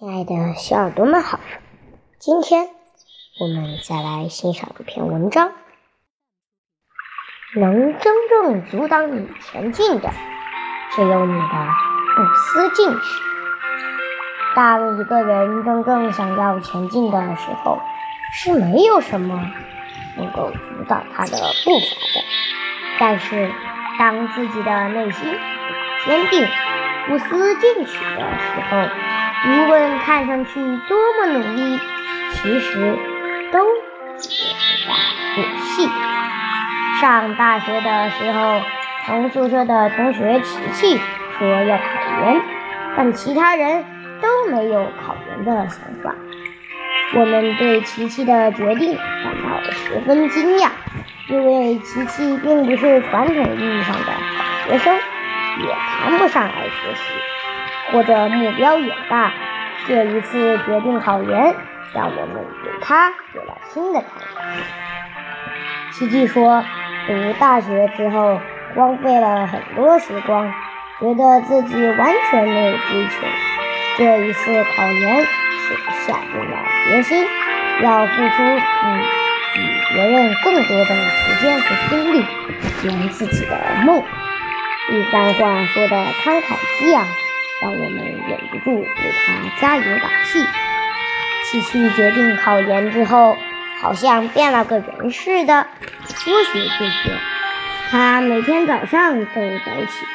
亲爱的小耳朵们好，今天我们再来欣赏一篇文章。能真正阻挡你前进的，只有你的不思进取。当一个人真正想要前进的时候，是没有什么能够阻挡他的步伐的。但是，当自己的内心坚定、不思进取的时候，无论看上去多么努力，其实都只是在演戏。上大学的时候，同宿舍的同学琪琪说要考研，但其他人都没有考研的想法。我们对琪琪的决定感到十分惊讶，因为琪琪并不是传统意义上的好学生，也谈不上爱学习。或者目标远大，这一次决定考研，让我们对他有了新的看法。奇迹说，读大学之后荒废了很多时光，觉得自己完全没有追求。这一次考研，是下定了决心，要付出比比别人更多的时间和精力，圆自己的梦。一番话说的慷慨激昂。让我们忍不住为他加油打气。琪琪决定考研之后，好像变了个人似的，说学就学。他每天早上都早起，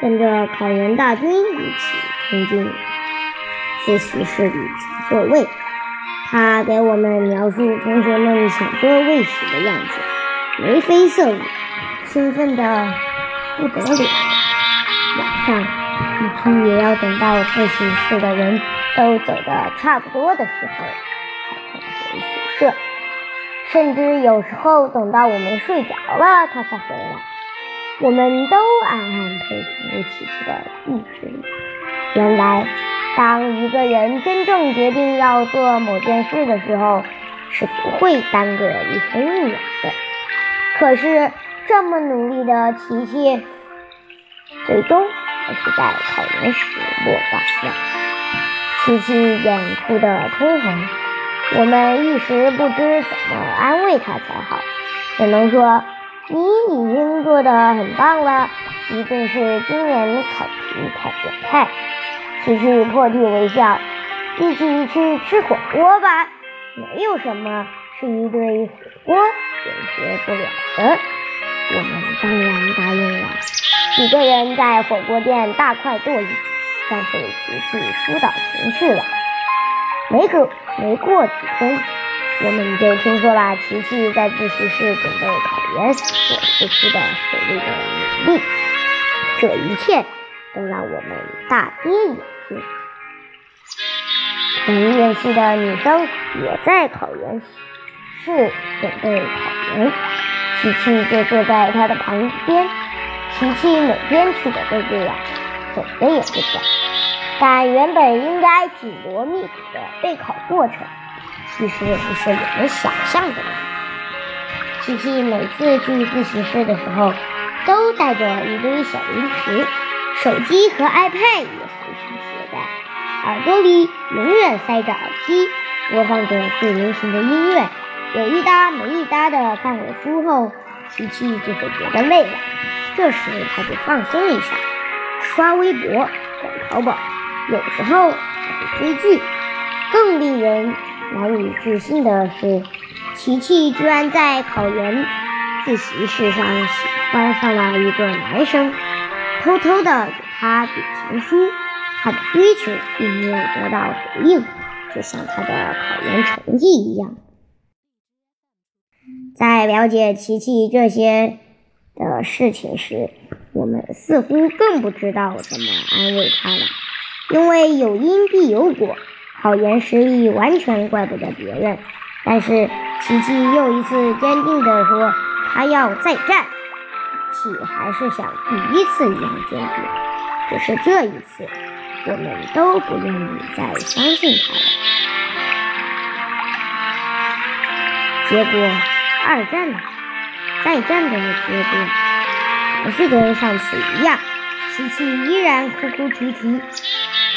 跟着考研大军一起冲进自习室里抢座位。他给我们描述同学们抢座位时的样子，眉飞色舞，兴奋的不得了。晚上。琪琪也要等到自习室的人都走的差不多的时候，才肯回宿舍。甚至有时候等到我们睡着了，他才回来。我们都暗暗佩服琪琪的意志力。原来，当一个人真正决定要做某件事的时候，是不会耽搁一分一秒的。可是，这么努力的琪琪，最终……还是在考研时落榜了，琪琪眼哭得通红，我们一时不知怎么安慰她才好，只能说你已经做得很棒了，一定是今年考题太变态。琪琪破涕为笑，一起去吃火锅吧，没有什么是一堆火锅解决不了的。我们当然答应了。几个人在火锅店大快朵颐，但是琪琪疏导情绪了。没过没过几天，我们就听说了琪琪在自习室准备考研所付出的所谓的努力。这一切都让我们大跌眼镜。同院系的女生也在考研室准备考研，琪琪就坐在他的旁边。琪琪每天去的都这样，走的也不早。但原本应该紧锣密鼓的备考过程，其实不是我们想象的那样。琪琪每次去自习室的时候，都带着一堆小零食，手机和 iPad 也随身携带，耳朵里永远塞着耳机，播放着最流行的音乐。有一搭没一搭的看了书后，琪琪就会觉得累了。这时他就放松一下，刷微博、逛淘宝，有时候还会追剧。更令人难以置信的是，琪琪居然在考研自习室上喜欢上了一个男生，偷偷的给他写情书。他的追求并没有得到回应，就像他的考研成绩一样。在了解琪琪这些。的事情时，我们似乎更不知道怎么安慰他了，因为有因必有果，考研失利完全怪不得别人。但是琪琪又一次坚定地说，他要再战，气还是像第一次一样坚定。只是这一次，我们都不愿意再相信他了。结果，二战了。再战的结果还是跟上次一样，琪琪依然哭哭啼啼。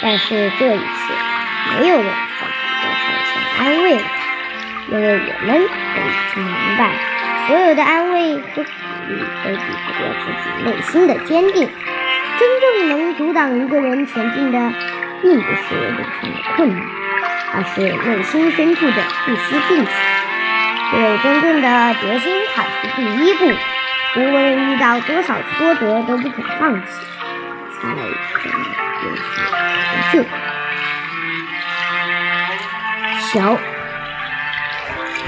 但是这一次，没有人再多少钱安慰了，因为我们都已经明白，所有的安慰和鼓励都比不过自己内心的坚定。真正能阻挡一个人前进的，并不是路上的困难，而是内心深处的不思进取。只有真正的决心踏出第一步，无论遇到多少挫折都不肯放弃，才可能有所成就。小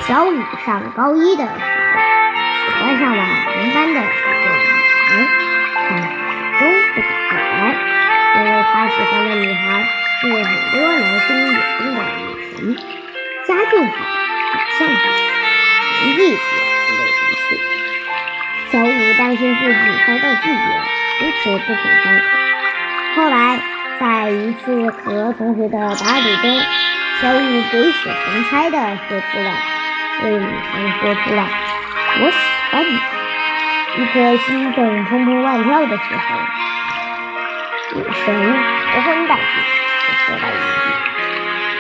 小雨上高一的时候，喜欢上了同班的遭到拒绝，因此不肯开口。后来，在一次和同学的打赌中，小五鬼使神差地说出了对女生说出了“我喜欢你”。一颗心正砰砰乱跳的时候，女神十分淡定地说了一句：“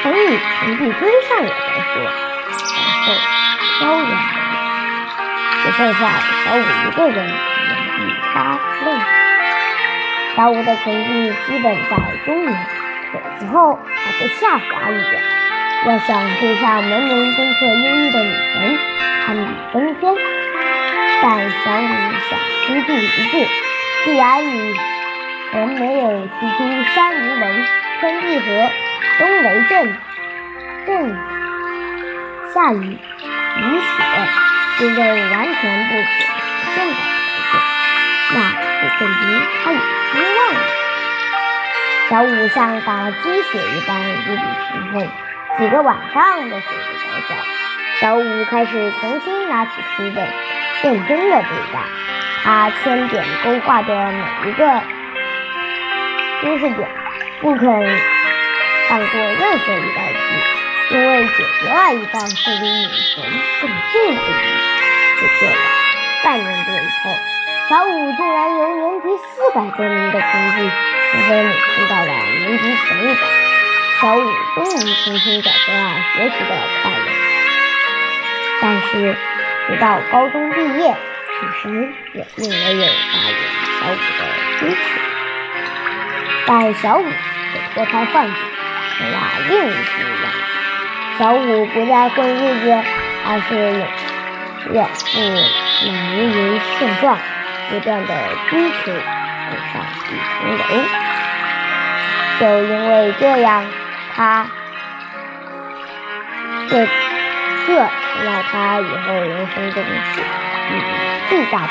等你成绩追上我再说。”然后。飘远了，只剩下小五一个人原地发愣。小五的成绩基本在中原，有时候还会下滑一点。要想追上门门功课优异的女神，堪比登天。但小五想孤注一掷，既然女神没有提出山无棱，天地合，风为阵，阵下雨。雨雪这位完全不可实现的条件，那就证明他有希望了。小五像打了鸡血一般无比兴奋，几个晚上都睡不着觉。小五开始重新拿起书本，认真的对待。他千点勾画的每一个知识点，不肯放过任何一道题。因为解决了一道是离女神更近的题，就这样，半年多以后，小五竟然由年级四百多名的成绩，提升到了年级前一百。小五终于重新找回了学习的快乐。但是，直到高中毕业，女神也并没有答应小五的追求。但小五却脱胎换骨，成了另一副样子。小五不再混日子，而是远赴难于现状，不断的追求更上一层楼。就因为这样，他这这成了他以后人生中最大的。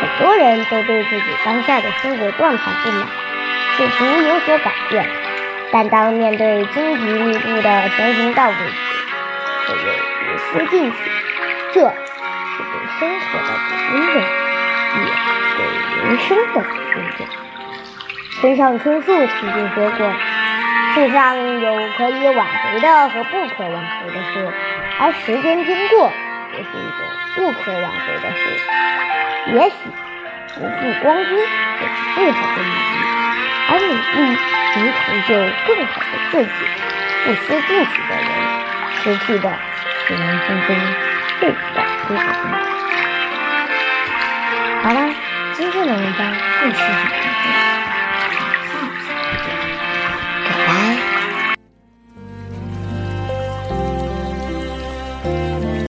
很多人都对自己当下的生活状态不满，试图有所改变。但当面对荆棘密布的前行道路时，却又不思进取，这是对生活的尊重，也是对人生的尊重。村上春树曾经说过：“世上有可以挽回的和不可挽回的事，而时间经过就是一种不可挽回的事。也许不负光阴就是最好的努力。”而努力能成就更好的自己，不思进取的人，失去的是人生中最宝好了，今天的文章就是这样。